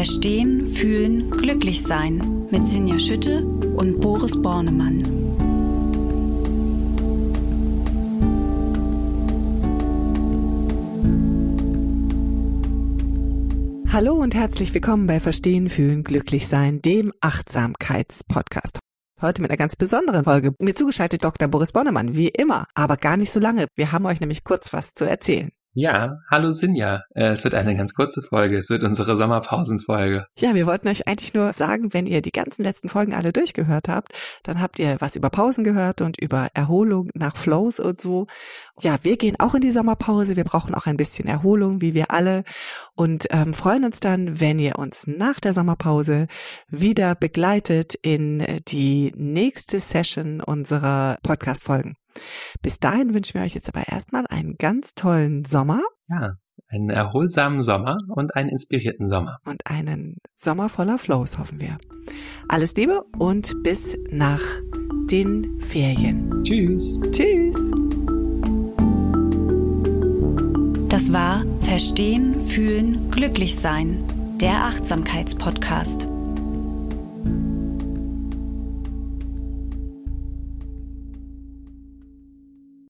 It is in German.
Verstehen, Fühlen, Glücklich-Sein mit Sinja Schütte und Boris Bornemann. Hallo und herzlich willkommen bei Verstehen, Fühlen, Glücklich-Sein, dem Achtsamkeitspodcast. Heute mit einer ganz besonderen Folge. Mir zugeschaltet Dr. Boris Bornemann, wie immer, aber gar nicht so lange. Wir haben euch nämlich kurz was zu erzählen. Ja, hallo Sinja. Äh, es wird eine ganz kurze Folge. Es wird unsere Sommerpausenfolge. Ja, wir wollten euch eigentlich nur sagen, wenn ihr die ganzen letzten Folgen alle durchgehört habt, dann habt ihr was über Pausen gehört und über Erholung nach Flows und so. Ja, wir gehen auch in die Sommerpause. Wir brauchen auch ein bisschen Erholung, wie wir alle. Und ähm, freuen uns dann, wenn ihr uns nach der Sommerpause wieder begleitet in die nächste Session unserer Podcast-Folgen. Bis dahin wünschen wir euch jetzt aber erstmal einen ganz tollen Sommer. Ja, einen erholsamen Sommer und einen inspirierten Sommer. Und einen Sommer voller Flows, hoffen wir. Alles Liebe und bis nach den Ferien. Tschüss. Tschüss. Das war Verstehen, Fühlen, Glücklich-Sein, der Achtsamkeitspodcast.